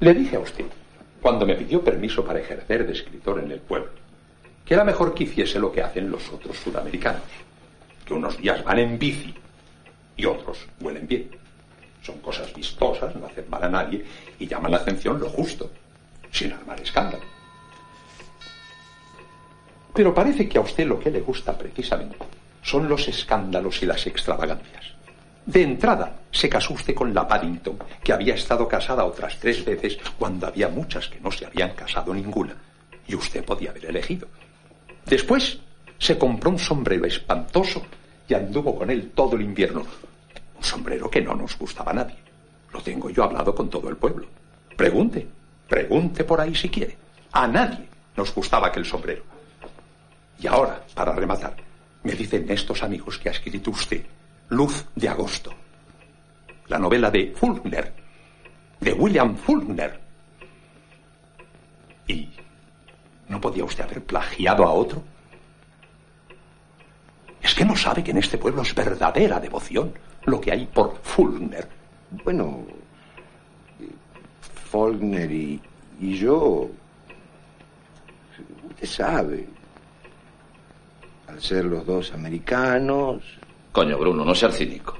Le dije a usted, cuando me pidió permiso para ejercer de escritor en el pueblo, que era mejor que hiciese lo que hacen los otros sudamericanos, que unos días van en bici y otros huelen bien. Son cosas vistosas, no hacen mal a nadie y llaman la atención lo justo, sin armar escándalo. Pero parece que a usted lo que le gusta precisamente son los escándalos y las extravagancias. De entrada, se casó usted con la Paddington, que había estado casada otras tres veces cuando había muchas que no se habían casado ninguna, y usted podía haber elegido. Después, se compró un sombrero espantoso y anduvo con él todo el invierno. Un sombrero que no nos gustaba a nadie. Lo tengo yo hablado con todo el pueblo. Pregunte, pregunte por ahí si quiere. A nadie nos gustaba aquel sombrero. Y ahora, para rematar, me dicen estos amigos que ha escrito usted Luz de Agosto. La novela de Faulkner, de William Faulkner. ¿Y no podía usted haber plagiado a otro? Es que no sabe que en este pueblo es verdadera devoción lo que hay por Faulkner. Bueno, Faulkner y, y yo, usted sabe, al ser los dos americanos, Coño, Bruno, no seas cínico.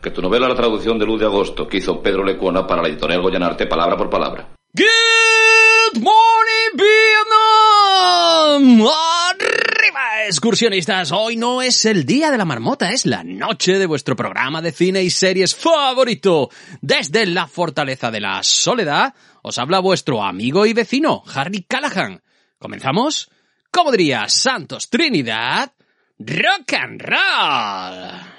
Que tu novela La traducción de Luz de Agosto que hizo Pedro Lecuona para la editorial Goyanarte palabra por palabra. Good morning, Vietnam! ¡Arriba, excursionistas! Hoy no es el día de la marmota, es la noche de vuestro programa de cine y series favorito. Desde la fortaleza de la soledad, os habla vuestro amigo y vecino, Harry Callahan. ¿Comenzamos? ¿Cómo diría Santos Trinidad? Rock and roll.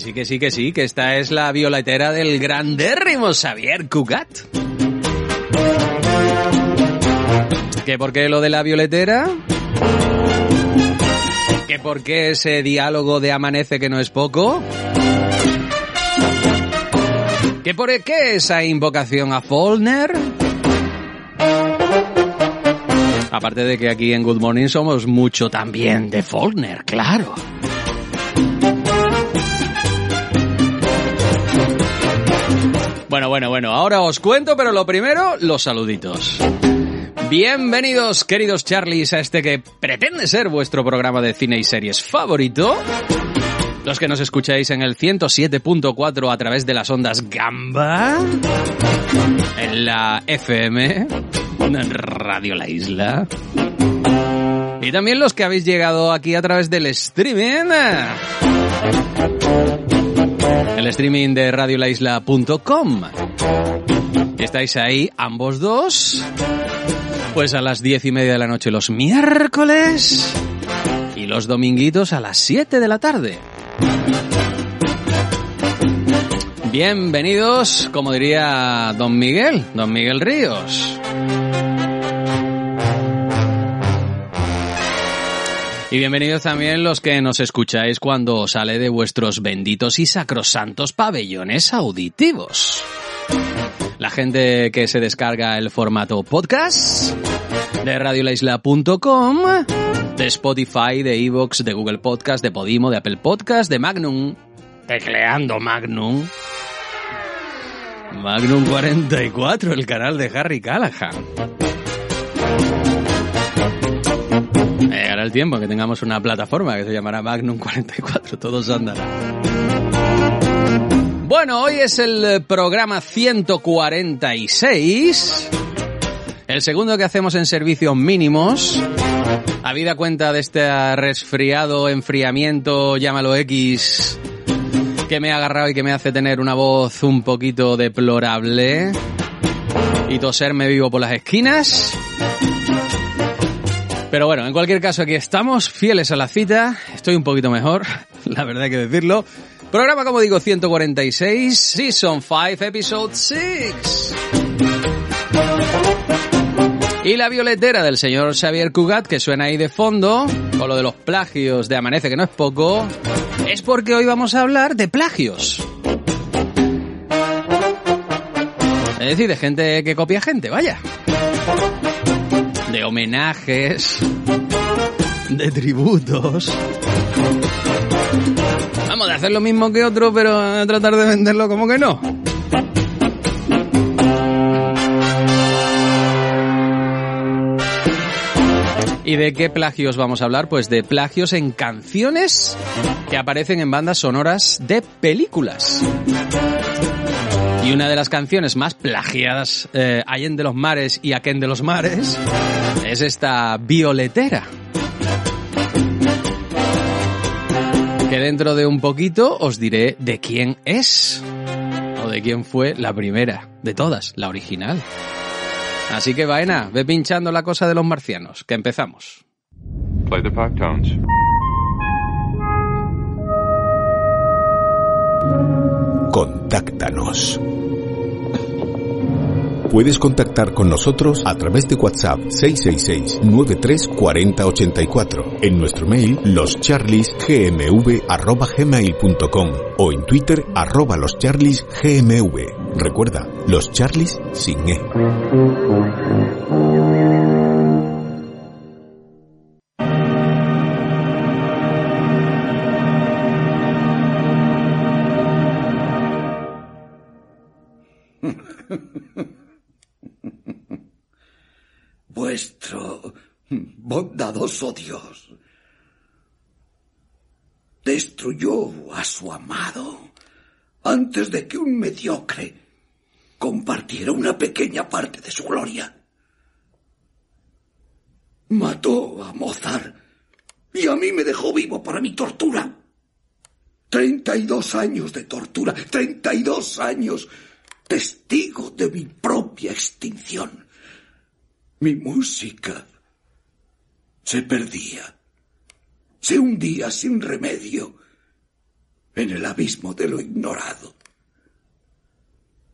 Sí, que sí, que sí, que esta es la violetera del grandérrimo Xavier Cugat. ¿Que por qué lo de la violetera? ¿Que por qué ese diálogo de amanece que no es poco? ¿Que por qué esa invocación a Faulkner? Aparte de que aquí en Good Morning somos mucho también de Faulkner, claro. Bueno, bueno, bueno, ahora os cuento, pero lo primero, los saluditos. Bienvenidos, queridos Charlies, a este que pretende ser vuestro programa de cine y series favorito. Los que nos escucháis en el 107.4 a través de las ondas Gamba, en la FM, en Radio La Isla. Y también los que habéis llegado aquí a través del streaming. El streaming de radiolaisla.com. ¿Estáis ahí ambos dos? Pues a las diez y media de la noche los miércoles y los dominguitos a las 7 de la tarde. Bienvenidos, como diría don Miguel, don Miguel Ríos. Y bienvenidos también los que nos escucháis cuando sale de vuestros benditos y sacrosantos pabellones auditivos. La gente que se descarga el formato podcast de radiolaisla.com, de Spotify, de Evox, de Google Podcast, de Podimo, de Apple Podcast, de Magnum, tecleando Magnum. Magnum 44, el canal de Harry Callahan. Llegará el tiempo que tengamos una plataforma que se llamará Magnum 44, todos andará. Bueno, hoy es el programa 146, el segundo que hacemos en servicios mínimos. Habida cuenta de este resfriado, enfriamiento, llámalo X, que me ha agarrado y que me hace tener una voz un poquito deplorable y toserme vivo por las esquinas. Pero bueno, en cualquier caso aquí estamos, fieles a la cita, estoy un poquito mejor, la verdad hay que decirlo. Programa, como digo, 146, Season 5, Episode 6. Y la violetera del señor Xavier Cugat, que suena ahí de fondo, o lo de los plagios de Amanece, que no es poco, es porque hoy vamos a hablar de plagios. Es decir, de gente que copia gente, vaya. De homenajes, de tributos. Vamos, de hacer lo mismo que otro, pero a tratar de venderlo como que no. ¿Y de qué plagios vamos a hablar? Pues de plagios en canciones que aparecen en bandas sonoras de películas. Y una de las canciones más plagiadas eh, Allen de los Mares y Aquén de los Mares es esta violetera. Que dentro de un poquito os diré de quién es o de quién fue la primera de todas, la original. Así que vaina, ve pinchando la cosa de los marcianos, que empezamos. Play the five tones. Contáctanos. Puedes contactar con nosotros a través de WhatsApp 666-934084, en nuestro mail loscharliesgmv.gmail.com o en Twitter arroba. Recuerda, los Charlies sin E. Vuestro bondadoso Dios destruyó a su amado antes de que un mediocre compartiera una pequeña parte de su gloria. Mató a Mozart y a mí me dejó vivo para mi tortura. Treinta y dos años de tortura, treinta y dos años testigo de mi propia extinción. Mi música se perdía, se hundía sin remedio en el abismo de lo ignorado.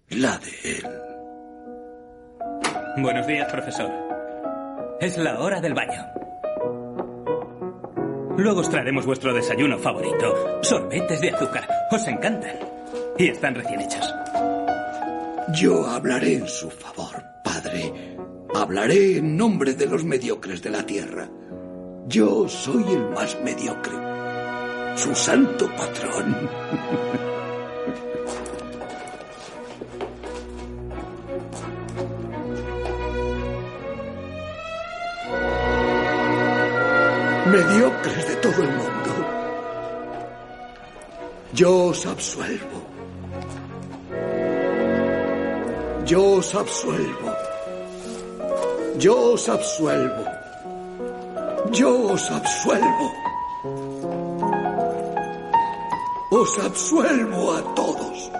La de él. Buenos días, profesor. Es la hora del baño. Luego os traeremos vuestro desayuno favorito. Sorbetes de azúcar. Os encantan. Y están recién hechos. Yo hablaré en su favor. Hablaré en nombre de los mediocres de la tierra. Yo soy el más mediocre. Su santo patrón. Mediocres de todo el mundo. Yo os absuelvo. Yo os absuelvo. Yo os absuelvo. Yo os absuelvo. Os absuelvo a todos.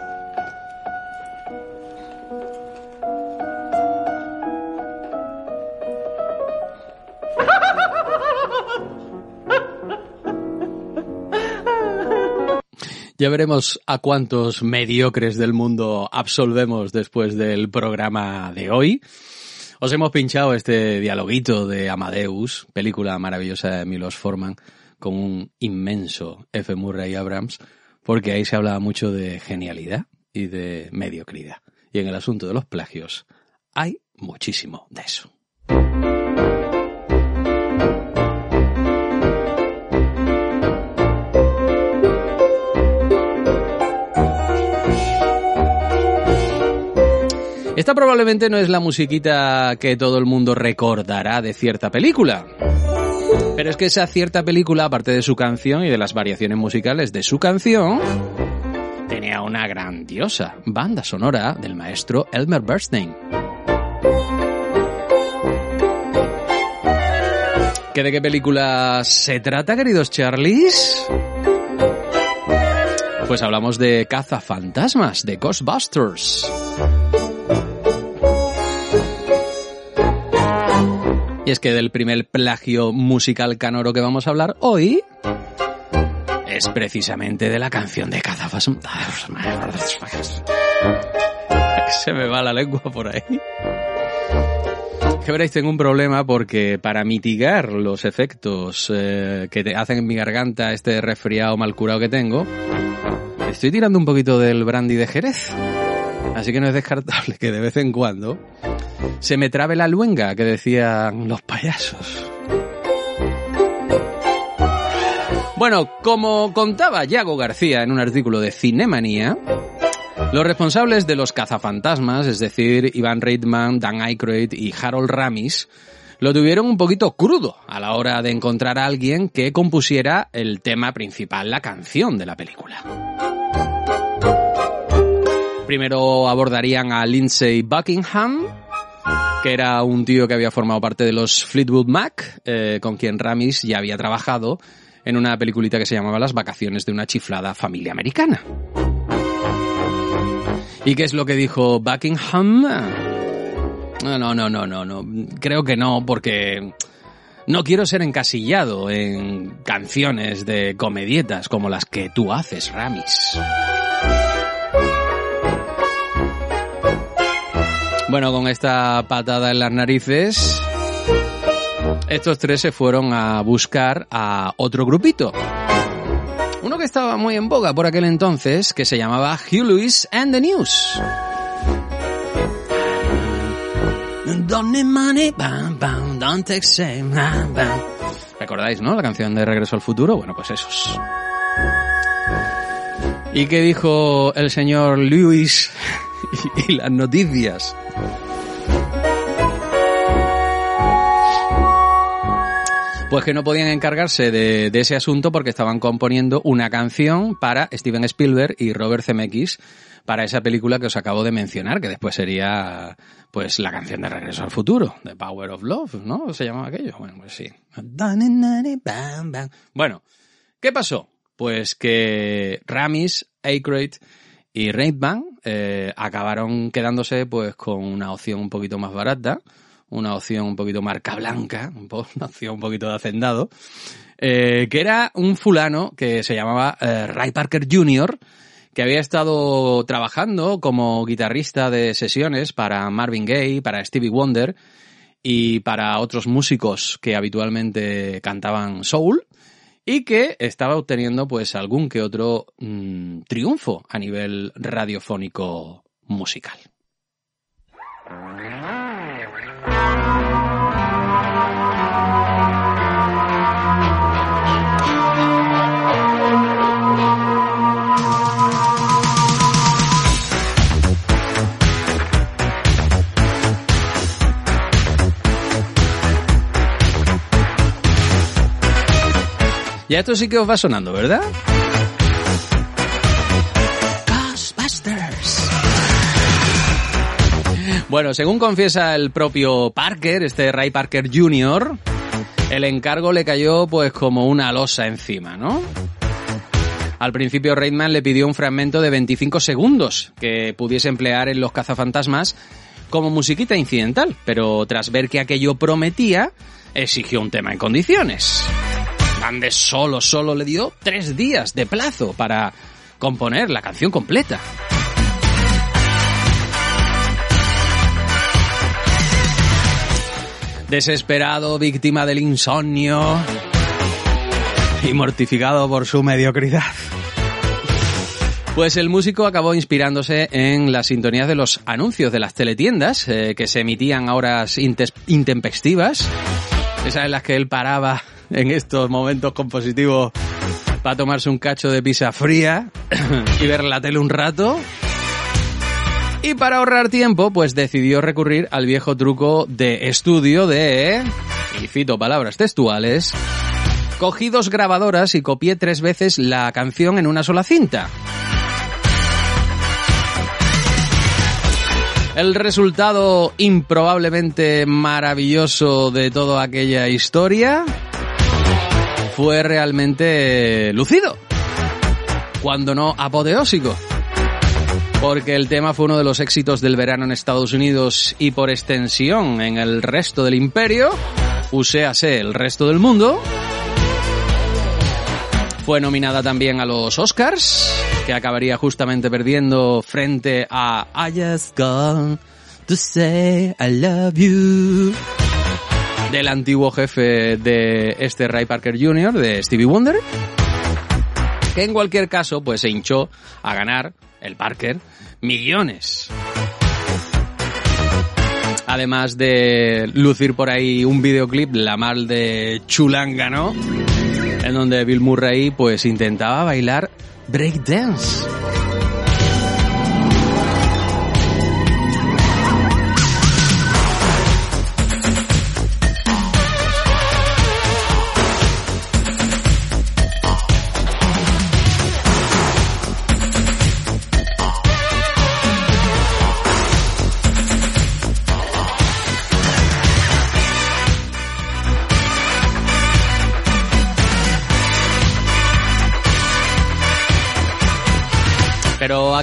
Ya veremos a cuántos mediocres del mundo absolvemos después del programa de hoy. Os hemos pinchado este dialoguito de Amadeus, película maravillosa de Milos Forman, con un inmenso F. Murray Abrams, porque ahí se hablaba mucho de genialidad y de mediocridad. Y en el asunto de los plagios hay muchísimo de eso. Esta probablemente no es la musiquita que todo el mundo recordará de cierta película. Pero es que esa cierta película, aparte de su canción y de las variaciones musicales de su canción, tenía una grandiosa banda sonora del maestro Elmer Bernstein. ¿Que ¿De qué película se trata, queridos Charlies? Pues hablamos de Cazafantasmas, de Ghostbusters. Y es que del primer plagio musical canoro que vamos a hablar hoy es precisamente de la canción de Cazafantasmas. Se me va la lengua por ahí. Que veréis, tengo un problema porque para mitigar los efectos eh, que te hacen en mi garganta este resfriado mal curado que tengo, estoy tirando un poquito del brandy de Jerez. Así que no es descartable que de vez en cuando se me trabe la luenga que decían los payasos. Bueno, como contaba Yago García en un artículo de Cinemanía, los responsables de los cazafantasmas, es decir, Ivan Reitman, Dan Aykroyd y Harold Ramis, lo tuvieron un poquito crudo a la hora de encontrar a alguien que compusiera el tema principal, la canción de la película. Primero abordarían a Lindsay Buckingham, que era un tío que había formado parte de los Fleetwood Mac, eh, con quien Ramis ya había trabajado en una peliculita que se llamaba Las vacaciones de una chiflada familia americana. ¿Y qué es lo que dijo Buckingham? No, no, no, no, no, no. Creo que no, porque no quiero ser encasillado en canciones de comedietas como las que tú haces, Ramis. Bueno, con esta patada en las narices, estos tres se fueron a buscar a otro grupito. Uno que estaba muy en boga por aquel entonces, que se llamaba Hugh Lewis and the News. ¿Recordáis, no? La canción de Regreso al Futuro. Bueno, pues esos. ¿Y qué dijo el señor Lewis y las noticias? Pues que no podían encargarse de, ese asunto porque estaban componiendo una canción para Steven Spielberg y Robert Zemeckis para esa película que os acabo de mencionar, que después sería pues la canción de Regreso al Futuro, The Power of Love, ¿no? ¿Se llamaba aquello? Bueno, pues sí. Bueno, ¿qué pasó? Pues que Ramis, Aykroyd y Reitman eh, acabaron quedándose pues con una opción un poquito más barata, una opción un poquito marca blanca, una opción un poquito de hacendado, eh, que era un fulano que se llamaba eh, Ray Parker Jr., que había estado trabajando como guitarrista de sesiones para Marvin Gaye, para Stevie Wonder y para otros músicos que habitualmente cantaban soul y que estaba obteniendo pues algún que otro mmm, triunfo a nivel radiofónico musical. Ya esto sí que os va sonando, ¿verdad? Ghostbusters. Bueno, según confiesa el propio Parker, este Ray Parker Jr., el encargo le cayó pues como una losa encima, ¿no? Al principio Reitman le pidió un fragmento de 25 segundos que pudiese emplear en Los cazafantasmas como musiquita incidental, pero tras ver que aquello prometía, exigió un tema en condiciones. Grande solo, solo le dio tres días de plazo para componer la canción completa. Desesperado, víctima del insomnio y mortificado por su mediocridad. Pues el músico acabó inspirándose en las sintonías de los anuncios de las teletiendas eh, que se emitían a horas intempestivas, esas en las que él paraba en estos momentos compositivos para tomarse un cacho de pizza fría y ver la tele un rato. Y para ahorrar tiempo, pues decidió recurrir al viejo truco de estudio de, y cito palabras textuales, Cogí dos grabadoras y copié tres veces la canción en una sola cinta. El resultado improbablemente maravilloso de toda aquella historia fue realmente lucido, cuando no apoteósico, porque el tema fue uno de los éxitos del verano en Estados Unidos y por extensión en el resto del imperio, uséase el resto del mundo. Fue nominada también a los Oscars, que acabaría justamente perdiendo frente a I Just Gone to Say I Love You del antiguo jefe de este Ray Parker Jr., de Stevie Wonder, que en cualquier caso pues se hinchó a ganar el Parker millones. Además de lucir por ahí un videoclip, la mal de Chulanga, ¿no? En donde Bill Murray pues intentaba bailar breakdance.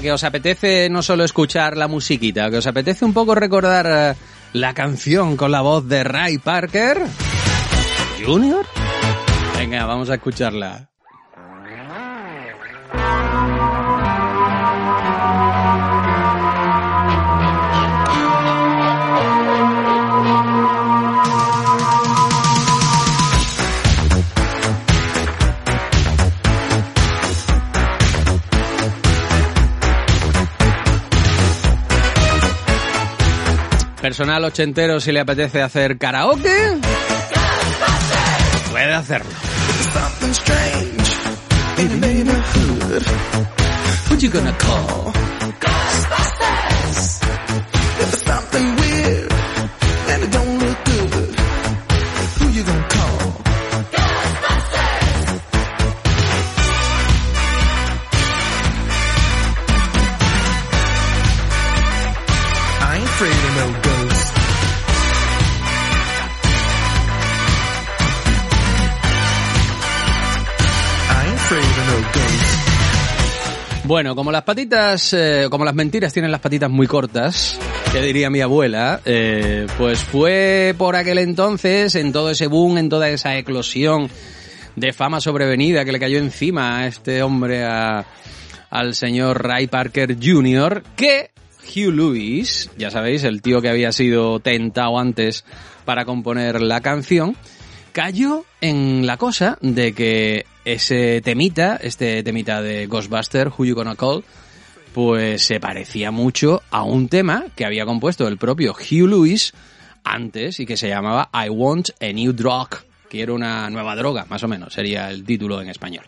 Que os apetece no solo escuchar la musiquita, que os apetece un poco recordar eh, la canción con la voz de Ray Parker Junior. Venga, vamos a escucharla. Personal ochentero, si le apetece hacer karaoke, puede hacerlo. Who you gonna call? Bueno, como las patitas, eh, como las mentiras tienen las patitas muy cortas, que diría mi abuela, eh, pues fue por aquel entonces, en todo ese boom, en toda esa eclosión de fama sobrevenida que le cayó encima a este hombre, a- al señor Ray Parker Jr., que Hugh Lewis, ya sabéis, el tío que había sido tentado antes para componer la canción, cayó en la cosa de que ese temita, este temita de Ghostbuster, Who You Gonna Call, pues se parecía mucho a un tema que había compuesto el propio Hugh Lewis antes y que se llamaba I Want a New Drug, quiero una nueva droga, más o menos, sería el título en español.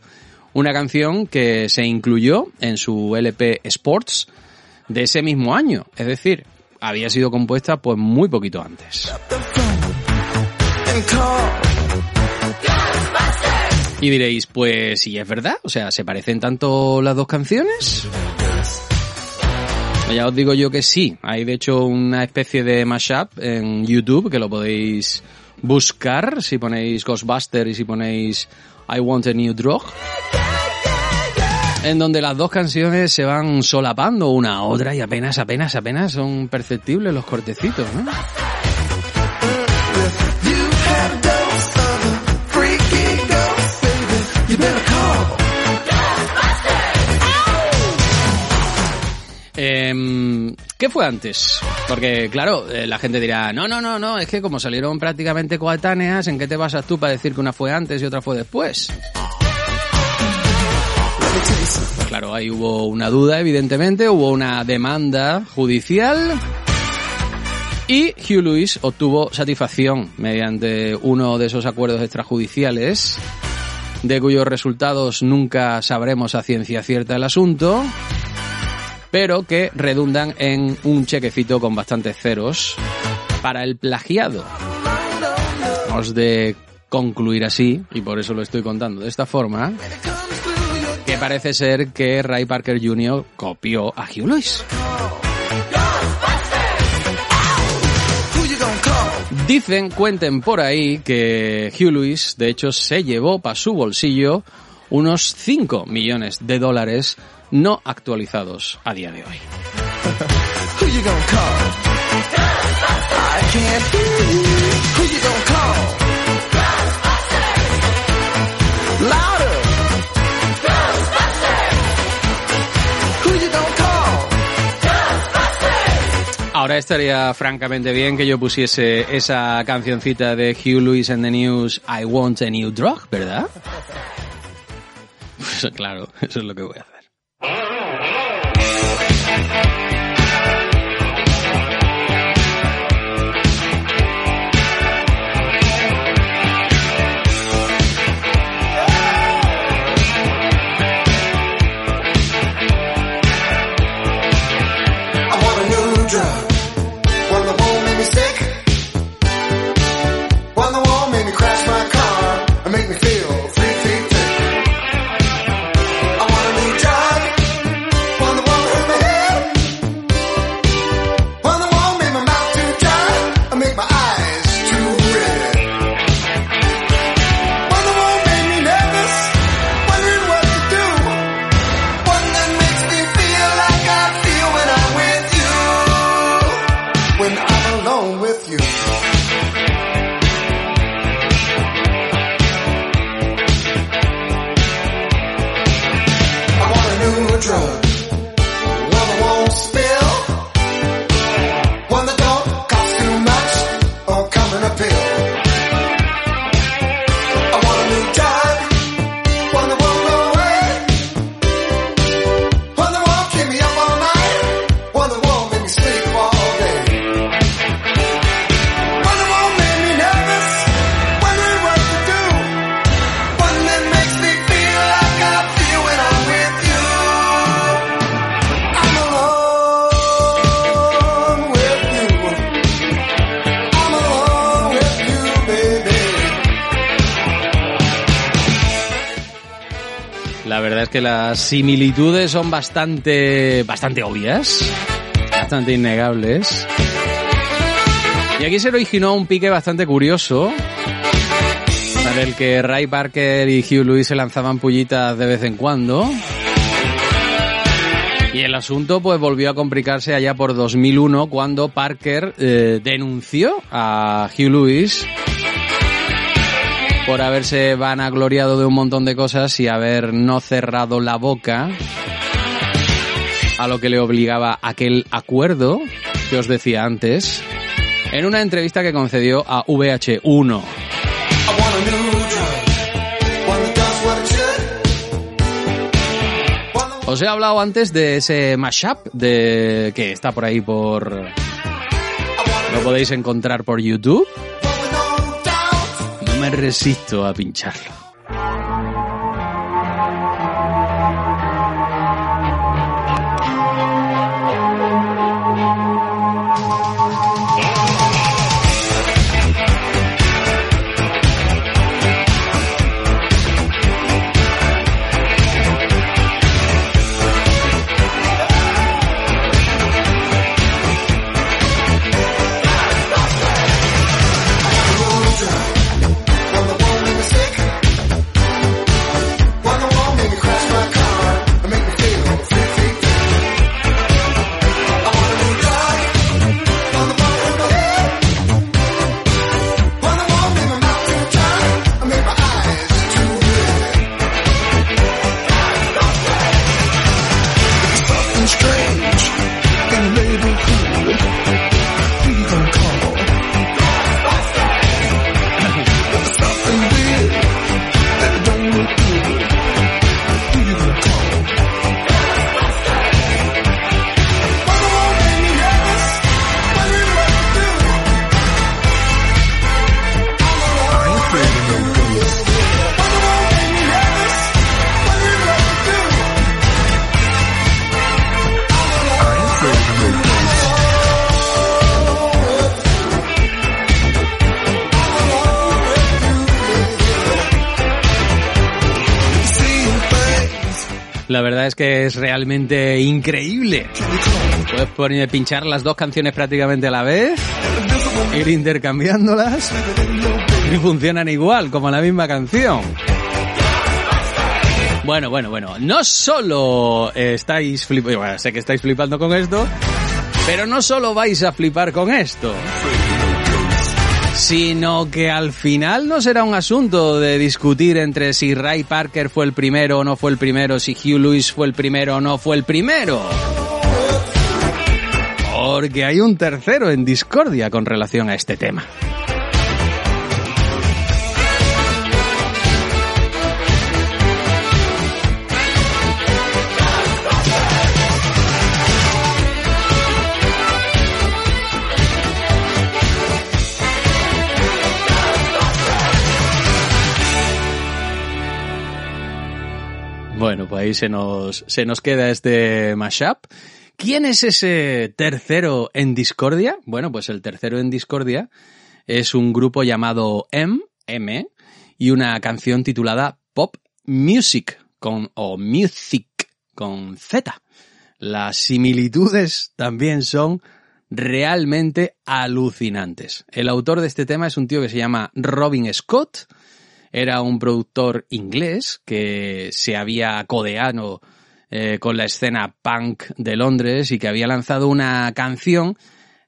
Una canción que se incluyó en su LP Sports de ese mismo año, es decir, había sido compuesta pues muy poquito antes. Y diréis, pues sí es verdad, o sea, ¿se parecen tanto las dos canciones? Ya os digo yo que sí, hay de hecho una especie de mashup en YouTube que lo podéis buscar si ponéis Ghostbuster y si ponéis I Want a New Drug. En donde las dos canciones se van solapando una a otra y apenas, apenas, apenas son perceptibles los cortecitos, ¿no? Em, ¿Qué fue antes? Porque, claro, eh, la gente dirá, no, no, no, no, es que como salieron prácticamente coetáneas, ¿en qué te basas tú para decir que una fue antes y otra fue después? Claro, ahí hubo una duda, evidentemente, hubo una demanda judicial y Hugh Lewis obtuvo satisfacción mediante uno de esos acuerdos extrajudiciales, de cuyos resultados nunca sabremos a ciencia cierta el asunto, pero que redundan en un chequecito con bastantes ceros para el plagiado. Os de concluir así, y por eso lo estoy contando de esta forma, que parece ser que Ray Parker Jr. copió a Hugh Lewis. Dicen, cuenten por ahí, que Hugh Lewis, de hecho, se llevó para su bolsillo unos 5 millones de dólares no actualizados a día de hoy. Ahora estaría francamente bien que yo pusiese esa cancioncita de Hugh Lewis and the News, I Want a New Drug, ¿verdad? Pues claro, eso es lo que voy a hacer. Que las similitudes son bastante, bastante obvias, bastante innegables. Y aquí se originó un pique bastante curioso, en el que Ray Parker y Hugh Lewis se lanzaban pullitas de vez en cuando. Y el asunto pues volvió a complicarse allá por 2001 cuando Parker eh, denunció a Hugh Lewis por haberse vanagloriado de un montón de cosas y haber no cerrado la boca a lo que le obligaba aquel acuerdo que os decía antes en una entrevista que concedió a VH1. I want a new drug. One that does what it should. Os he hablado antes de ese mashup de que está por ahí por lo podéis encontrar por YouTube. Resisto a pincharlo. La verdad es que es realmente increíble. Puedes poner, pinchar las dos canciones prácticamente a la vez, ir intercambiándolas y funcionan igual, como la misma canción. Bueno, bueno, bueno. No solo estáis flipando, bueno, sé que estáis flipando con esto, pero no solo vais a flipar con esto, sino que al final no será un asunto de discutir entre si Ray Parker fue el primero o no fue el primero, si Hugh Lewis fue el primero o no fue el primero. Porque hay un tercero en discordia con relación a este tema. Pues ahí se nos, se nos queda este mashup. ¿Quién es ese tercero en discordia? Bueno, pues el tercero en discordia es un grupo llamado M, M, y una canción titulada Pop Music, con, o Music, con Z. Las similitudes también son realmente alucinantes. El autor de este tema es un tío que se llama Robin Scott, era un productor inglés que se había codeado eh, con la escena punk de Londres y que había lanzado una canción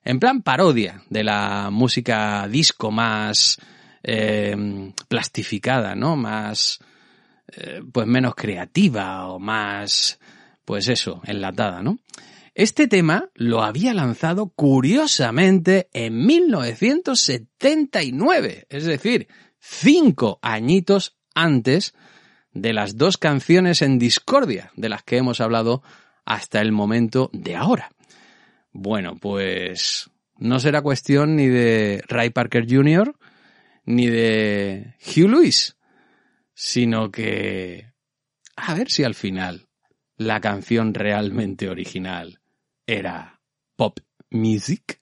en plan parodia de la música disco más eh, plastificada, ¿no? Más, eh, pues menos creativa o más, pues eso, enlatada, ¿no? Este tema lo había lanzado curiosamente en 1979, es decir, cinco añitos antes de las dos canciones en discordia de las que hemos hablado hasta el momento de ahora. Bueno, pues no será cuestión ni de Ray Parker Jr. ni de Hugh Lewis, sino que a ver si al final la canción realmente original era pop music.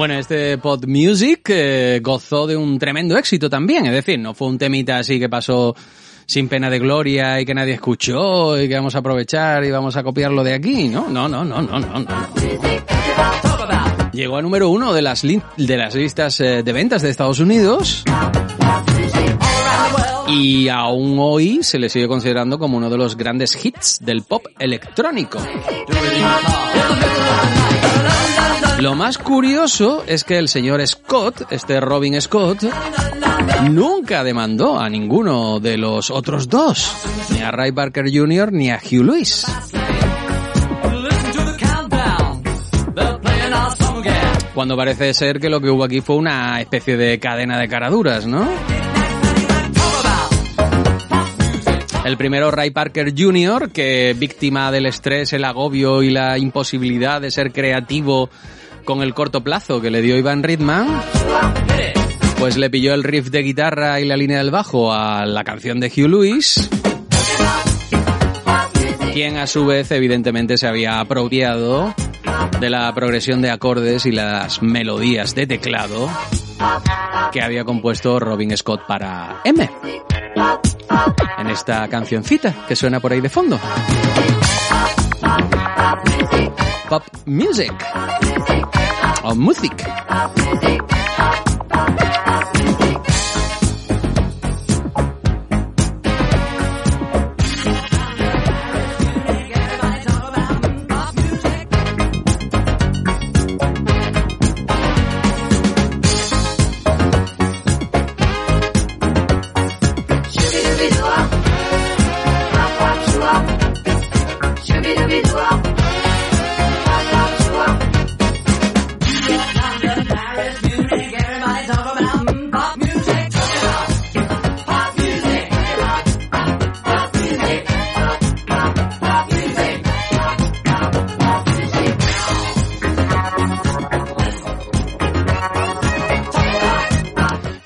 Bueno, este Pod Music eh, gozó de un tremendo éxito también, es decir, no fue un temita así que pasó sin pena de gloria y que nadie escuchó y que vamos a aprovechar y vamos a copiarlo de aquí, ¿no? No, no, no, no, no. no. Llegó a número uno de las, de las listas eh, de ventas de Estados Unidos y aún hoy se le sigue considerando como uno de los grandes hits del pop electrónico. Lo más curioso es que el señor Scott, este Robin Scott, nunca demandó a ninguno de los otros dos, ni a Ray Parker Jr. ni a Hugh Lewis. Cuando parece ser que lo que hubo aquí fue una especie de cadena de caraduras, ¿no? El primero, Ray Parker Jr., que víctima del estrés, el agobio y la imposibilidad de ser creativo con el corto plazo que le dio Ivan Reitman, pues le pilló el riff de guitarra y la línea del bajo a la canción de Hugh Lewis, quien a su vez evidentemente se había apropiado de la progresión de acordes y las melodías de teclado que había compuesto Robin Scott para M. En esta cancioncita que suena por ahí de fondo. Pop music. O music.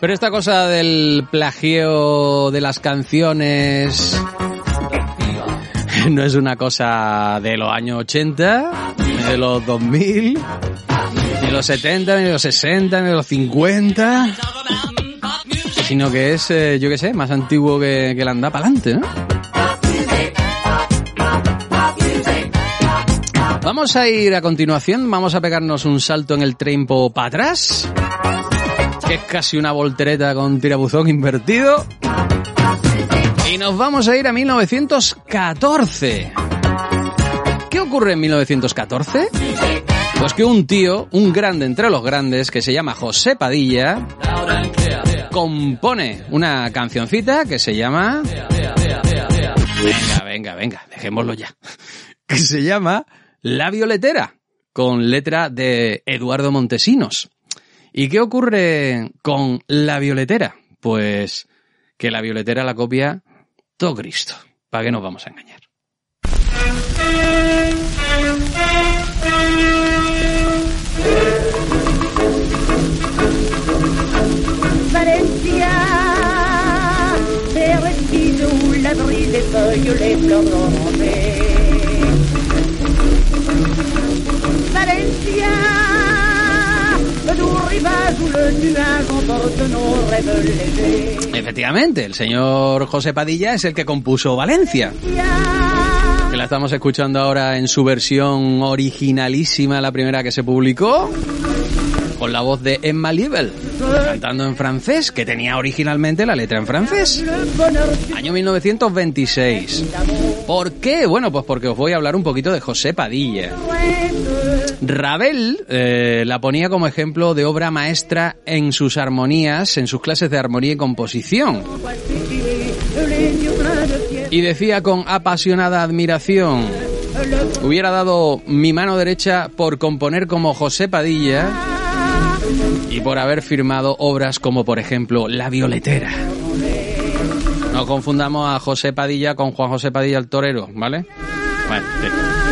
Pero esta cosa del plagio de las canciones no es una cosa de los años 80, ni de los 2000, ni de los 70, ni de los 60, ni de los 50, sino que es, eh, yo qué sé, más antiguo que, el anda para adelante, ¿no? Vamos a ir a continuación, vamos a pegarnos un salto en el tiempo para atrás, que es casi una voltereta con tirabuzón invertido. Y nos vamos a ir a 1914. ¿Qué ocurre en 1914? Pues que un tío, un grande entre los grandes, que se llama José Padilla, compone una cancioncita que se llama... Venga, venga, venga, dejémoslo ya. Que se llama La Violetera, con letra de Eduardo Montesinos. ¿Y qué ocurre con La Violetera? Pues que La Violetera la copia todo Cristo. ¿Para qué nos vamos a engañar? Valencia, terre Efectivamente, el señor José Padilla es el que compuso Valencia. Que la estamos escuchando ahora en su versión originalísima, la primera que se publicó, con la voz de Emma Liebel, cantando en francés, que tenía originalmente la letra en francés. Año 1926. ¿Por qué? Bueno, pues porque os voy a hablar un poquito de José Padilla. Ravel eh, la ponía como ejemplo de obra maestra en sus armonías, en sus clases de armonía y composición. Y decía con apasionada admiración, hubiera dado mi mano derecha por componer como José Padilla y por haber firmado obras como por ejemplo La Violetera. No confundamos a José Padilla con Juan José Padilla el torero, ¿vale? Bueno.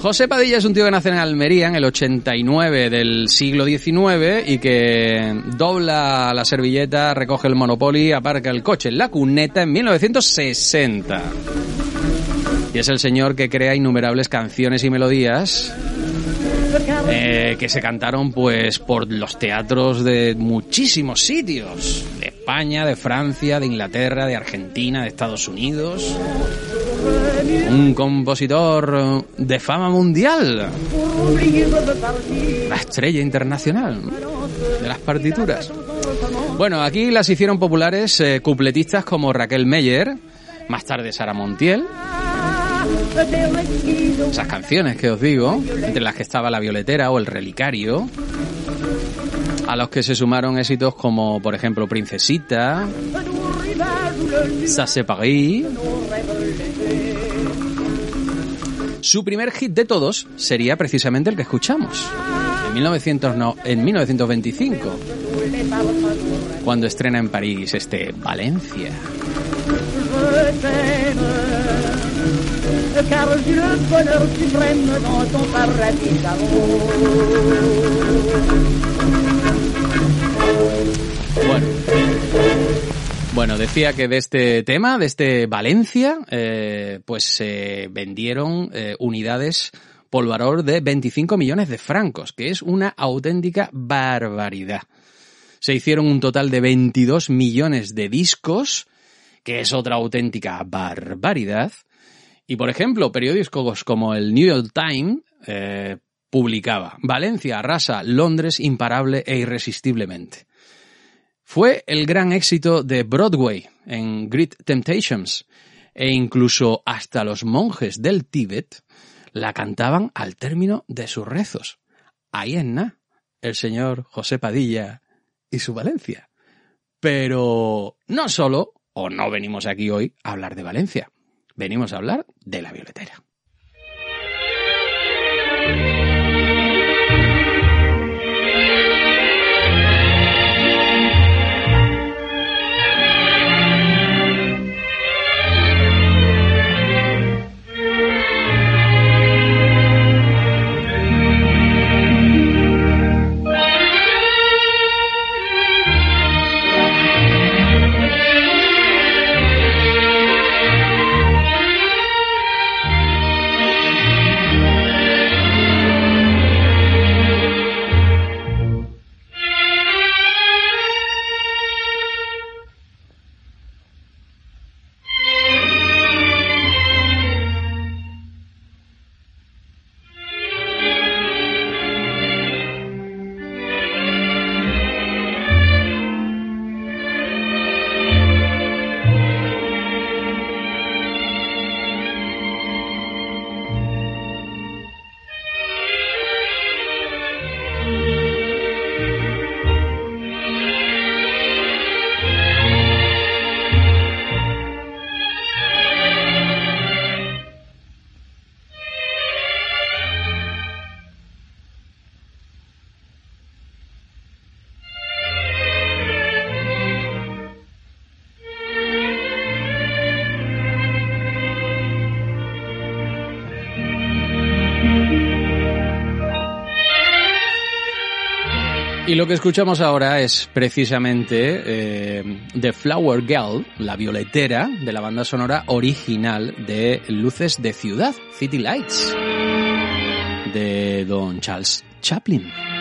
José Padilla es un tío que nace en Almería en el 89 del siglo XIX y que dobla la servilleta, recoge el Monopoly, aparca el coche en la cuneta en 1960. Y es el señor que crea innumerables canciones y melodías eh, que se cantaron pues por los teatros de muchísimos sitios, de España, de Francia, de Inglaterra, de Argentina, de Estados Unidos. Un compositor de fama mundial, la estrella internacional de las partituras. Bueno, aquí las hicieron populares eh, cupletistas como Raquel Meyer, más tarde Sara Montiel, esas canciones que os digo, entre las que estaba La Violetera o El Relicario, a los que se sumaron éxitos como, por ejemplo, Princesita, c'est Paris. Su primer hit de todos sería precisamente el que escuchamos. En 1900 no- en 1925, cuando estrena en París este Valencia. Bueno. Bueno, decía que de este tema, de este Valencia, eh, pues se vendieron eh, unidades por valor de 25 millones de francos, que es una auténtica barbaridad. Se hicieron un total de 22 millones de discos, que es otra auténtica barbaridad. Y por ejemplo, periódicos como el New York Times eh, publicaba Valencia arrasa Londres imparable e irresistiblemente. Fue el gran éxito de Broadway en Great Temptations e incluso hasta los monjes del Tíbet la cantaban al término de sus rezos. Ahí en na, el señor José Padilla y su Valencia. Pero no solo, o no venimos aquí hoy a hablar de Valencia, venimos a hablar de la violetera. Y lo que escuchamos ahora es precisamente eh, The Flower Girl, la violetera de la banda sonora original de Luces de Ciudad, City Lights, de Don Charles Chaplin.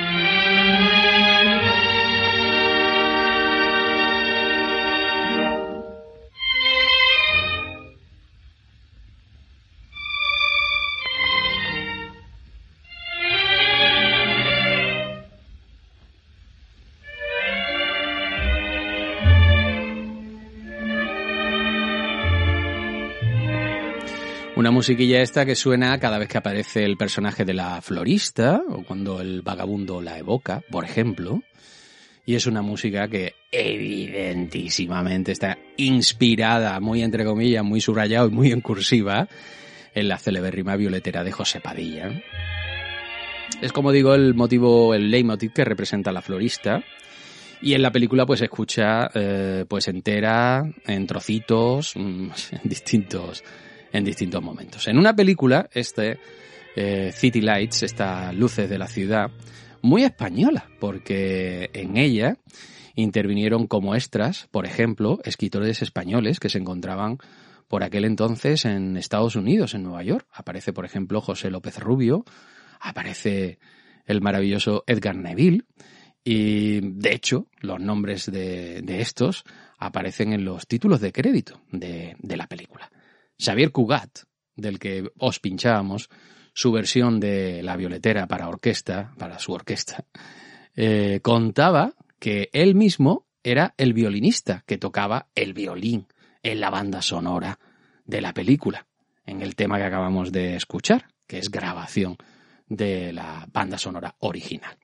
Musiquilla esta que suena cada vez que aparece el personaje de la florista o cuando el vagabundo la evoca, por ejemplo. Y es una música que evidentísimamente está inspirada, muy entre comillas, muy subrayado y muy en cursiva, en la celebérrima violetera de José Padilla. Es como digo el motivo, el leitmotiv que representa a la florista. Y en la película pues se escucha eh, pues entera, en trocitos, mm, en distintos en distintos momentos. En una película, este eh, City Lights, estas luces de la ciudad, muy española, porque en ella intervinieron como extras, por ejemplo, escritores españoles que se encontraban por aquel entonces en Estados Unidos, en Nueva York. Aparece, por ejemplo, José López Rubio, aparece el maravilloso Edgar Neville, y de hecho, los nombres de, de estos aparecen en los títulos de crédito de, de la película. Xavier Cugat, del que os pinchábamos, su versión de La Violetera para orquesta, para su orquesta, eh, contaba que él mismo era el violinista que tocaba el violín en la banda sonora de la película, en el tema que acabamos de escuchar, que es grabación de la banda sonora original.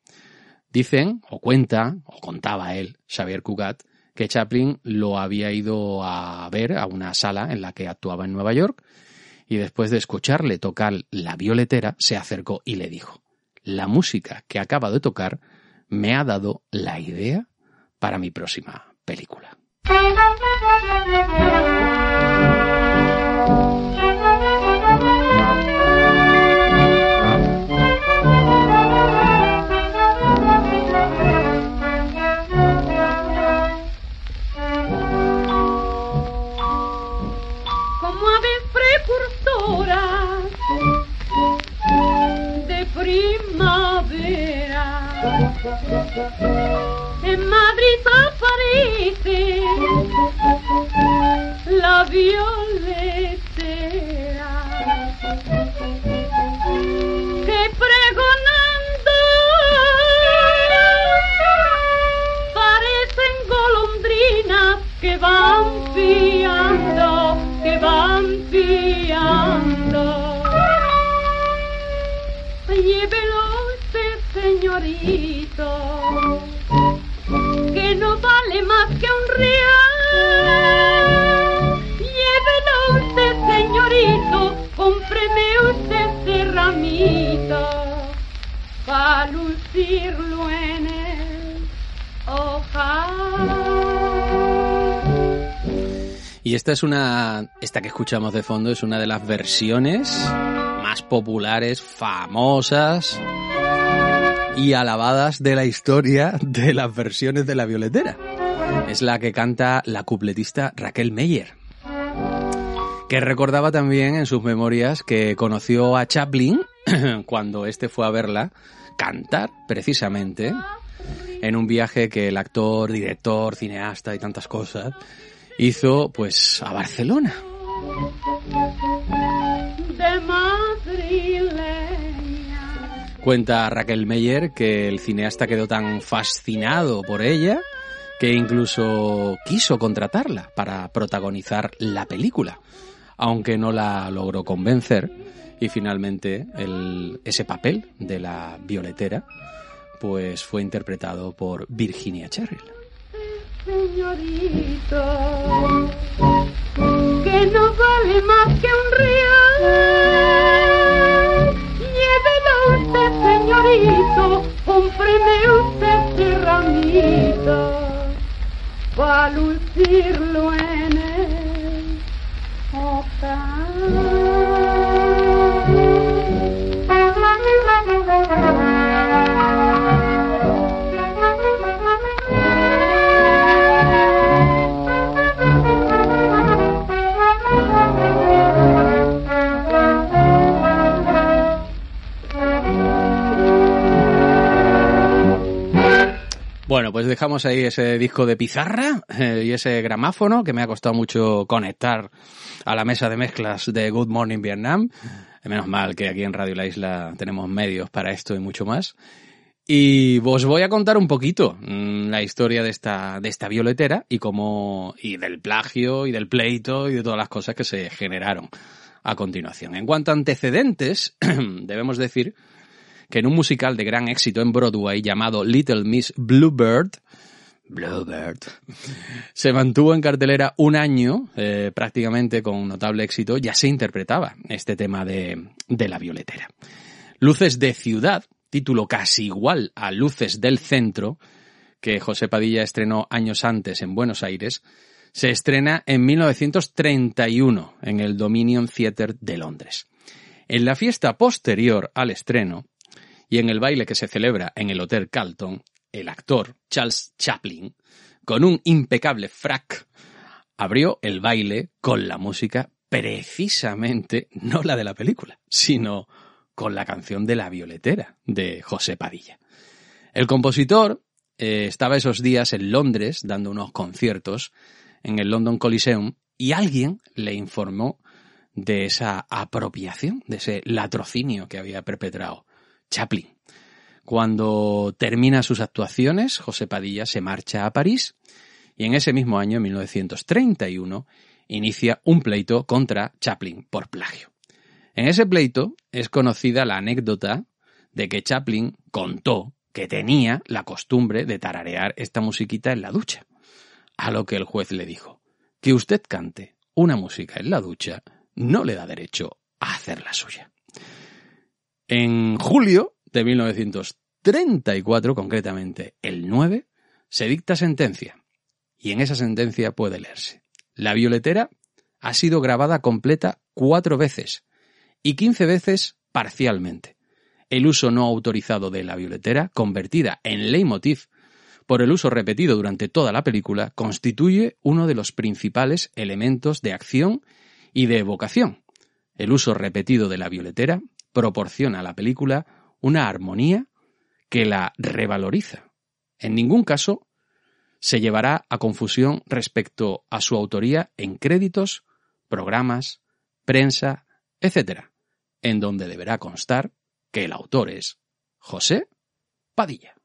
Dicen, o cuenta, o contaba él, Xavier Cugat, que Chaplin lo había ido a ver a una sala en la que actuaba en Nueva York y después de escucharle tocar la violetera se acercó y le dijo, la música que acaba de tocar me ha dado la idea para mi próxima película. En Madrid aparece la violetera que pregonando parecen golondrinas que van piando, que van piando. Llévelo usted, señorito, que no vale más que un real. Llévelo usted, señorito, cómpreme usted ese ramito, para lucirlo en el ojal. Y esta es una. Esta que escuchamos de fondo es una de las versiones más populares, famosas y alabadas de la historia de las versiones de la violetera. Es la que canta la cupletista Raquel Meyer, que recordaba también en sus memorias que conoció a Chaplin cuando este fue a verla cantar precisamente en un viaje que el actor, director, cineasta y tantas cosas hizo pues a Barcelona. Cuenta Raquel Meyer que el cineasta quedó tan fascinado por ella que incluso quiso contratarla para protagonizar la película, aunque no la logró convencer y finalmente ese papel de la violetera pues fue interpretado por Virginia Cheryl. señorito, que no vale más que un real. Señorito, cómpreme usted ese ramito, para lucirlo en el Bueno, pues dejamos ahí ese disco de pizarra eh, y ese gramáfono que me ha costado mucho conectar a la mesa de mezclas de Good Morning Vietnam. Menos mal que aquí en Radio La Isla tenemos medios para esto y mucho más. Y os voy a contar un poquito mm, la historia de esta, de esta violetera y cómo, y del plagio y del pleito y de todas las cosas que se generaron a continuación. En cuanto a antecedentes, debemos decir que en un musical de gran éxito en Broadway llamado Little Miss Bluebird, Bluebird, se mantuvo en cartelera un año, eh, prácticamente con notable éxito, ya se interpretaba este tema de, de la violetera. Luces de ciudad, título casi igual a Luces del centro, que José Padilla estrenó años antes en Buenos Aires, se estrena en 1931 en el Dominion Theatre de Londres. En la fiesta posterior al estreno y en el baile que se celebra en el Hotel Carlton, el actor Charles Chaplin, con un impecable frac, abrió el baile con la música precisamente no la de la película, sino con la canción de La Violetera de José Padilla. El compositor eh, estaba esos días en Londres dando unos conciertos en el London Coliseum y alguien le informó de esa apropiación, de ese latrocinio que había perpetrado Chaplin. Cuando termina sus actuaciones, José Padilla se marcha a París y en ese mismo año, 1931, inicia un pleito contra Chaplin por plagio. En ese pleito es conocida la anécdota de que Chaplin contó que tenía la costumbre de tararear esta musiquita en la ducha, a lo que el juez le dijo, que usted cante una música en la ducha no le da derecho a hacer la suya. En julio de 1934, concretamente el 9, se dicta sentencia. Y en esa sentencia puede leerse. La violetera ha sido grabada completa cuatro veces y 15 veces parcialmente. El uso no autorizado de la violetera, convertida en leitmotiv por el uso repetido durante toda la película, constituye uno de los principales elementos de acción y de evocación. El uso repetido de la violetera proporciona a la película una armonía que la revaloriza. En ningún caso se llevará a confusión respecto a su autoría en créditos, programas, prensa, etc., en donde deberá constar que el autor es José Padilla.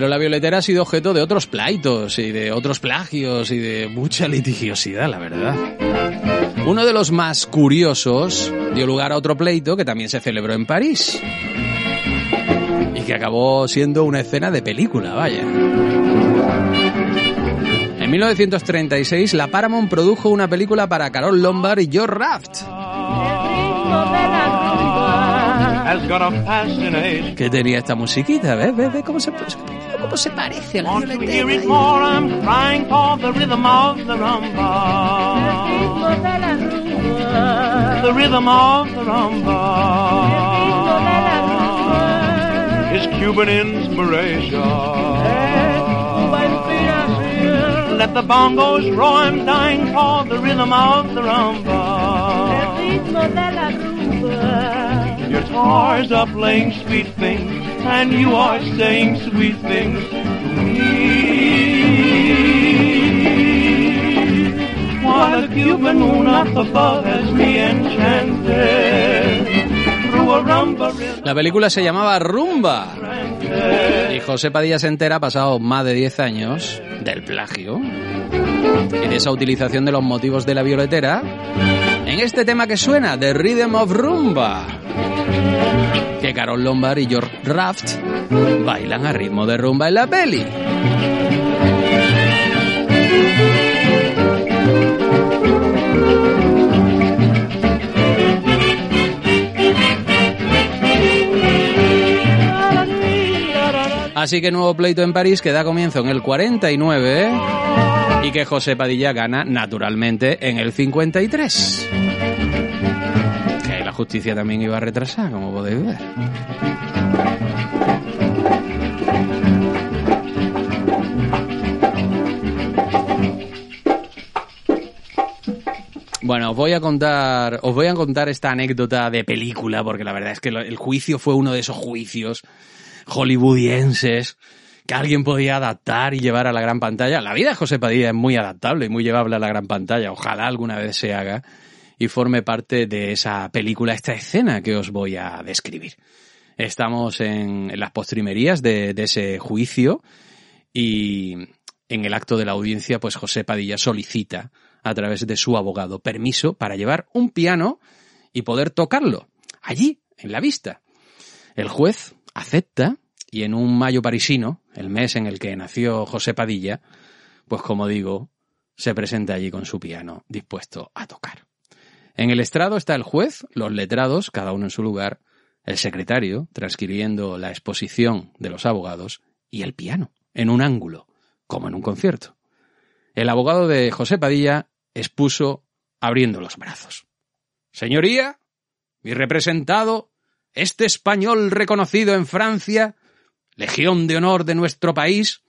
Pero la violetera ha sido objeto de otros pleitos y de otros plagios y de mucha litigiosidad, la verdad. Uno de los más curiosos dio lugar a otro pleito que también se celebró en París. Y que acabó siendo una escena de película, vaya. En 1936, la Paramount produjo una película para Carol Lombard y George Raft. Fascinate. Que tenía esta musiquita, ¿ves? ¿Ves? ¿Ves cómo se, cómo se parece a la Want to hear violetera? it more? I'm crying for the rhythm of the rumba. The rhythm of the rumba is Cuban inspiration. Let the bongos roll, I'm dying for the rhythm of the rumba. Guitars are playing sweet things, and you are saying sweet things to me. La película se llamaba Rumba. Y José Padilla se entera, pasado más de 10 años, del plagio y de esa utilización de los motivos de la violetera en este tema que suena, The Rhythm of Rumba. Que Carol Lombard y George Raft bailan a ritmo de rumba en la peli. Así que nuevo pleito en París que da comienzo en el 49 y que José Padilla gana naturalmente en el 53. Justicia también iba a retrasar, como podéis ver. Bueno, os voy a contar, os voy a contar esta anécdota de película, porque la verdad es que el juicio fue uno de esos juicios hollywoodienses que alguien podía adaptar y llevar a la gran pantalla. La vida de José Padilla es muy adaptable y muy llevable a la gran pantalla. Ojalá alguna vez se haga y forme parte de esa película, esta escena que os voy a describir. Estamos en, las postrimerías de ese juicio y en el acto de la audiencia, pues José Padilla solicita a través de su abogado permiso para llevar un piano y poder tocarlo allí, en la vista. El juez acepta y en un mayo parisino, el mes en el que nació José Padilla, pues como digo, se presenta allí con su piano dispuesto a tocar. En el estrado está el juez, los letrados, cada uno en su lugar, el secretario, transcribiendo la exposición de los abogados, y el piano, en un ángulo, como en un concierto. El abogado de José Padilla expuso abriendo los brazos. Señoría, mi representado, este español reconocido en Francia, Legión de Honor de nuestro país,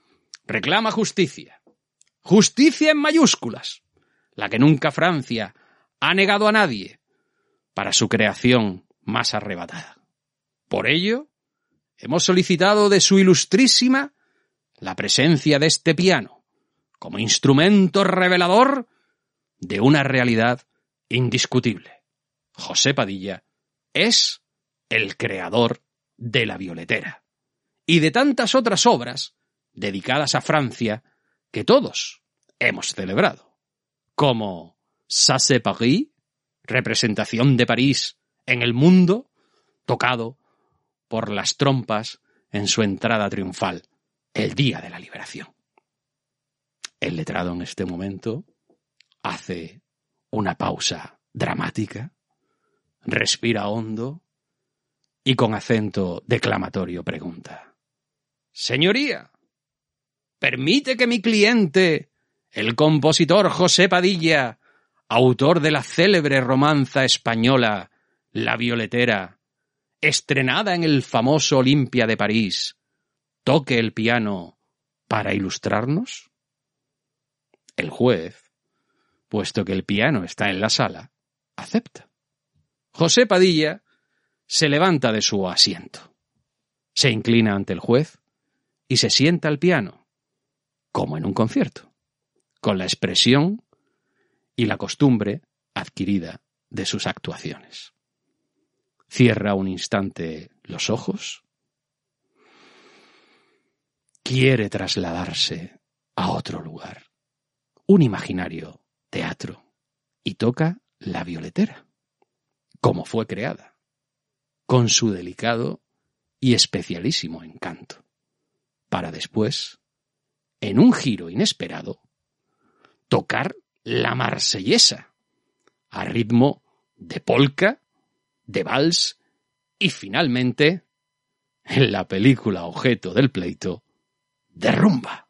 reclama justicia. Justicia en mayúsculas, la que nunca Francia ha negado a nadie para su creación más arrebatada. Por ello, hemos solicitado de su ilustrísima la presencia de este piano como instrumento revelador de una realidad indiscutible. José Padilla es el creador de la violetera y de tantas otras obras dedicadas a Francia que todos hemos celebrado, como Sasse Paris, representación de París en el mundo, tocado por las trompas en su entrada triunfal el día de la liberación. El letrado en este momento hace una pausa dramática, respira hondo y con acento declamatorio pregunta. Señoría, ¿permite que mi cliente, el compositor José Padilla, autor de la célebre romanza española La Violetera, estrenada en el famoso Olimpia de París, toque el piano para ilustrarnos? El juez, puesto que el piano está en la sala, acepta. José Padilla se levanta de su asiento, se inclina ante el juez y se sienta al piano, como en un concierto, con la expresión y la costumbre adquirida de sus actuaciones. Cierra un instante los ojos. Quiere trasladarse a otro lugar, un imaginario teatro, y toca la violetera, como fue creada, con su delicado y especialísimo encanto, para después, en un giro inesperado, tocar la marsellesa, a ritmo de polka, de vals y finalmente, en la película objeto del pleito, de rumba.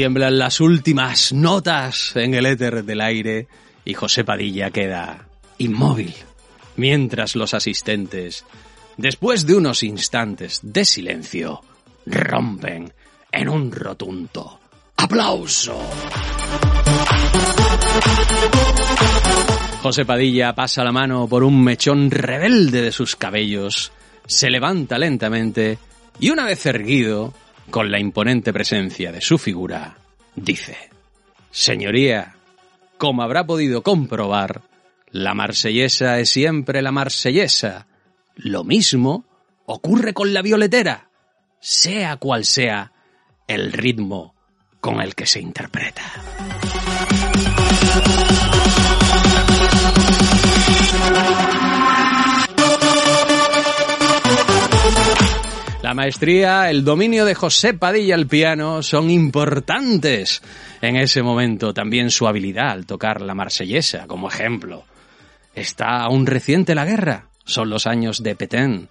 Tiemblan las últimas notas en el éter del aire y José Padilla queda inmóvil, mientras los asistentes, después de unos instantes de silencio, rompen en un rotundo aplauso. José Padilla pasa la mano por un mechón rebelde de sus cabellos, se levanta lentamente y una vez erguido, con la imponente presencia de su figura, dice, Señoría, como habrá podido comprobar, la marsellesa es siempre la marsellesa. Lo mismo ocurre con la violetera, sea cual sea el ritmo con el que se interpreta. La maestría, el dominio de José Padilla al piano son importantes en ese momento. También su habilidad al tocar la marsellesa, como ejemplo. Está aún reciente la guerra. Son los años de Petain.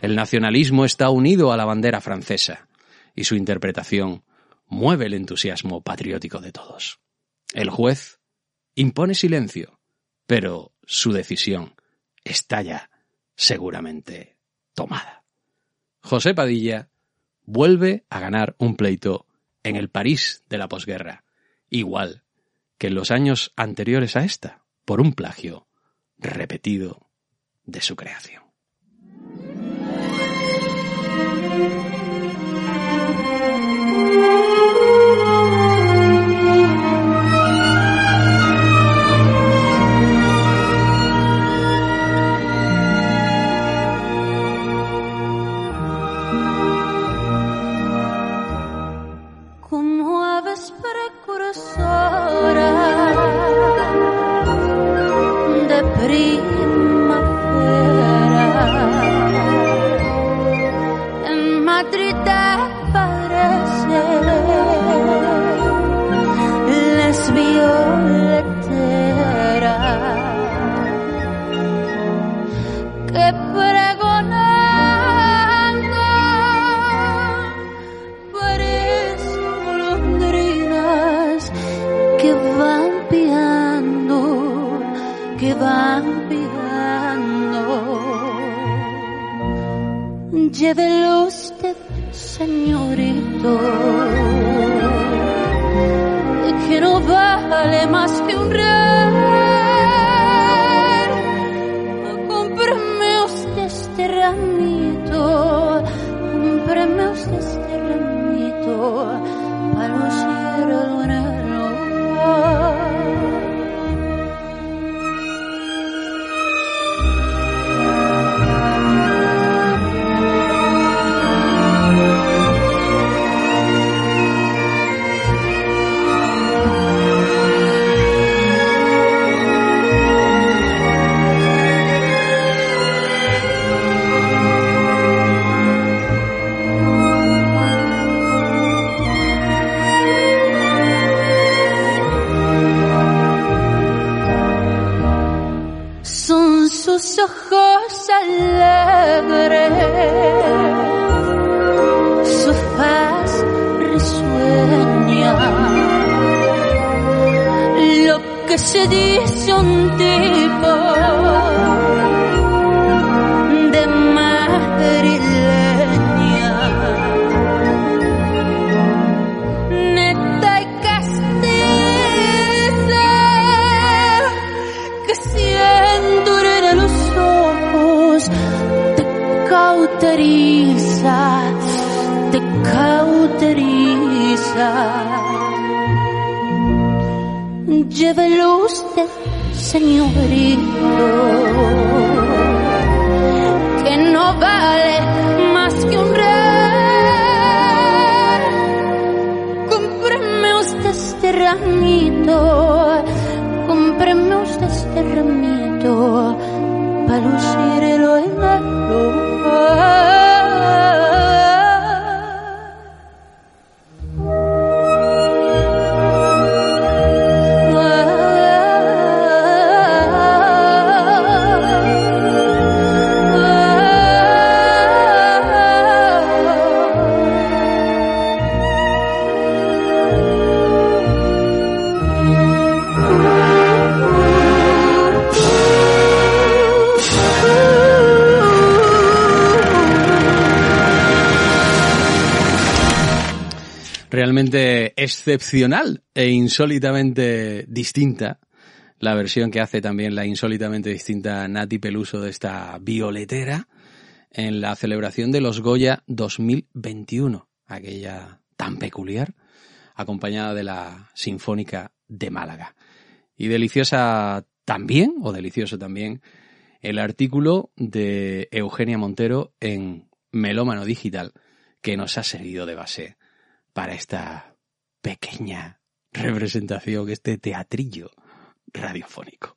El nacionalismo está unido a la bandera francesa. Y su interpretación mueve el entusiasmo patriótico de todos. El juez impone silencio, pero su decisión está ya seguramente tomada. José Padilla vuelve a ganar un pleito en el París de la posguerra, igual que en los años anteriores a esta, por un plagio repetido de su creación. Ojos alegres, su faz risueña, lo que se dice un tipo Llévelo usted, señorito, que no vale más que un rey. Cómprame usted este ramito, cómprame usted este ramito, para lucirlo Realmente excepcional e insólitamente distinta la versión que hace también la insólitamente distinta Nati Peluso de esta violetera en la celebración de los Goya 2021, aquella tan peculiar, acompañada de la Sinfónica de Málaga. Y deliciosa también, o delicioso también, el artículo de Eugenia Montero en Melómano Digital, que nos ha servido de base para esta pequeña representación, este teatrillo radiofónico.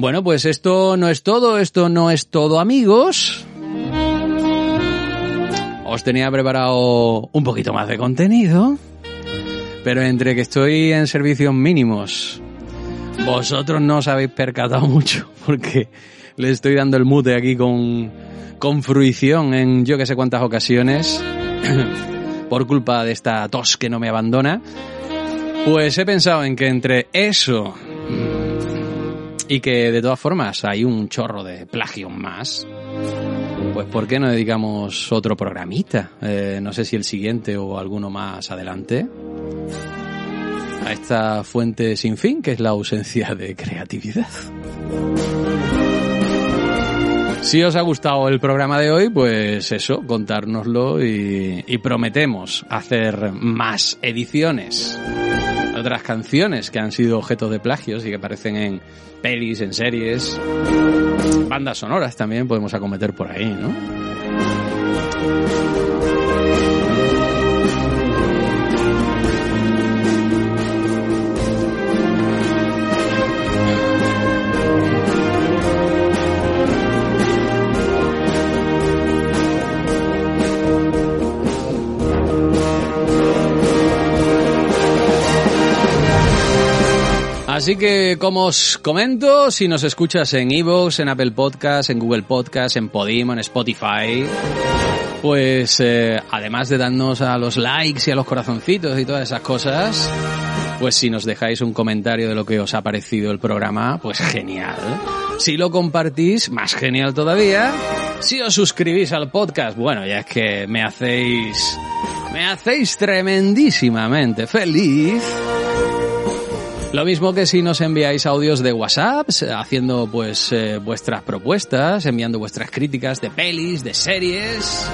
Bueno, pues esto no es todo, esto no es todo, amigos. Os tenía preparado un poquito más de contenido, pero entre que estoy en servicios mínimos, vosotros no os habéis percatado mucho, porque le estoy dando el mute aquí con, con fruición en yo que sé cuántas ocasiones, por culpa de esta tos que no me abandona. Pues he pensado en que entre eso y que de todas formas hay un chorro de plagio más, pues ¿por qué no dedicamos otro programita? Eh, no sé si el siguiente o alguno más adelante. A esta fuente sin fin que es la ausencia de creatividad. Si os ha gustado el programa de hoy, pues eso, contárnoslo y, y prometemos hacer más ediciones otras canciones que han sido objeto de plagios y que aparecen en pelis, en series, bandas sonoras también podemos acometer por ahí, ¿no? Así que, como os comento, si nos escuchas en Evox, en Apple Podcast, en Google Podcast, en Podimo, en Spotify, pues eh, además de darnos a los likes y a los corazoncitos y todas esas cosas, pues si nos dejáis un comentario de lo que os ha parecido el programa, pues genial. Si lo compartís, más genial todavía. Si os suscribís al podcast, bueno, ya es que me hacéis... Me hacéis tremendísimamente feliz. Lo mismo que si nos enviáis audios de WhatsApp, haciendo pues eh, vuestras propuestas, enviando vuestras críticas de pelis, de series,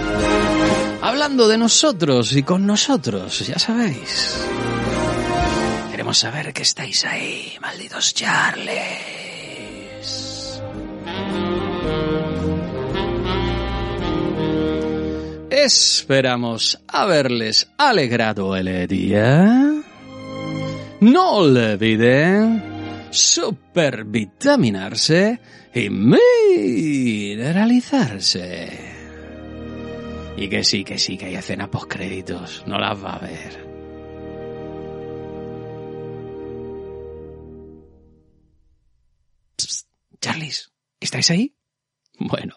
hablando de nosotros y con nosotros, ya sabéis. Queremos saber que estáis ahí, malditos Charles. Esperamos haberles alegrado el día. No olviden supervitaminarse y mineralizarse. Y que sí, que sí, que hay escenas postcréditos. No las va a ver. Psst, Charles, ¿estáis ahí? Bueno,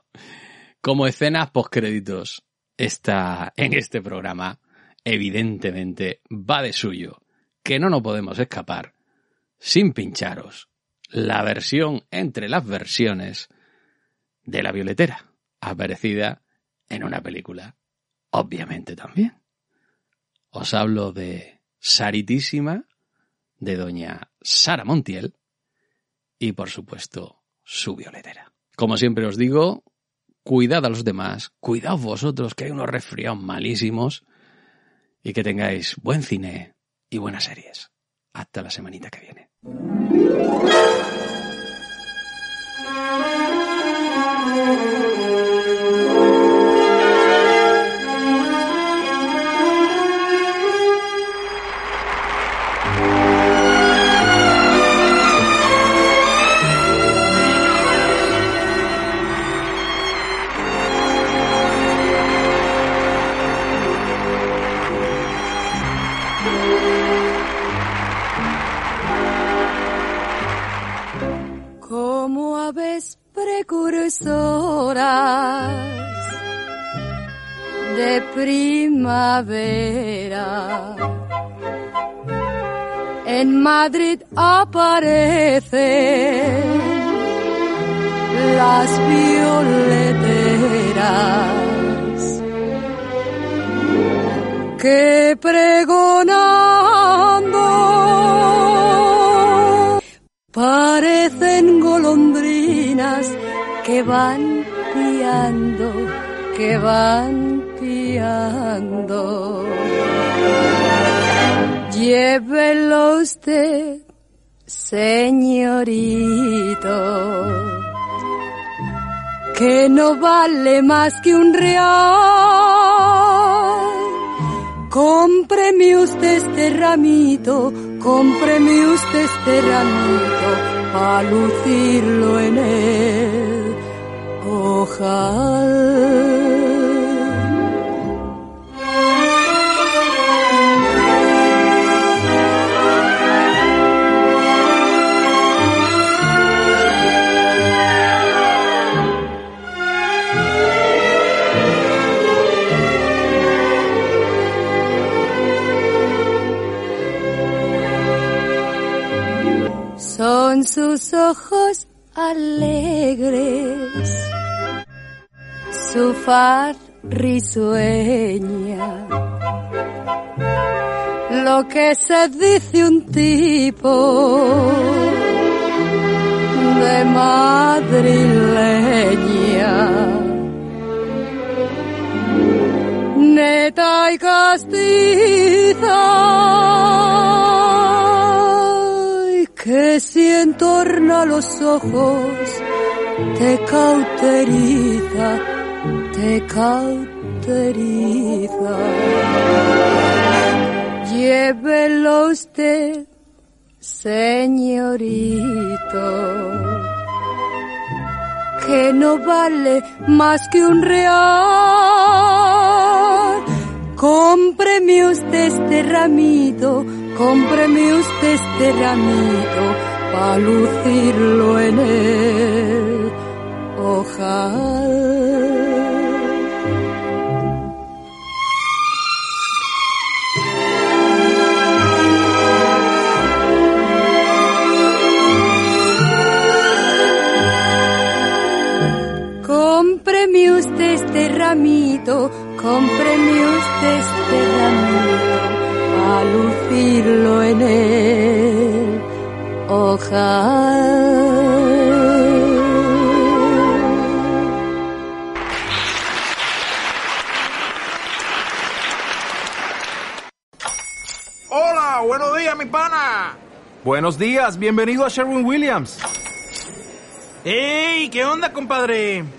como escenas postcréditos está en este programa, evidentemente va de suyo que no nos podemos escapar sin pincharos la versión entre las versiones de la violetera, aparecida en una película, obviamente también. Os hablo de Saritísima, de doña Sara Montiel, y por supuesto su violetera. Como siempre os digo, cuidad a los demás, cuidaos vosotros que hay unos resfriados malísimos, y que tengáis buen cine, y buenas series. Hasta la semanita que viene. A risueña. Lo que se dice un tipo de madrileña. Neta y castiza que si entorna los ojos te cauteriza, te cauteriza. Llévelo usted, señorito, que no vale más que un real. Cómpreme usted este ramito, cómpreme usted este ramito, para lucirlo en el ojal. Cómpreme usted este ramito, cómpreme usted este ramito, a lucirlo en el ojal. Hola, buenos días, mi pana. Buenos días, bienvenido a Sherwin Williams. ¡Ey! ¿Qué onda, compadre?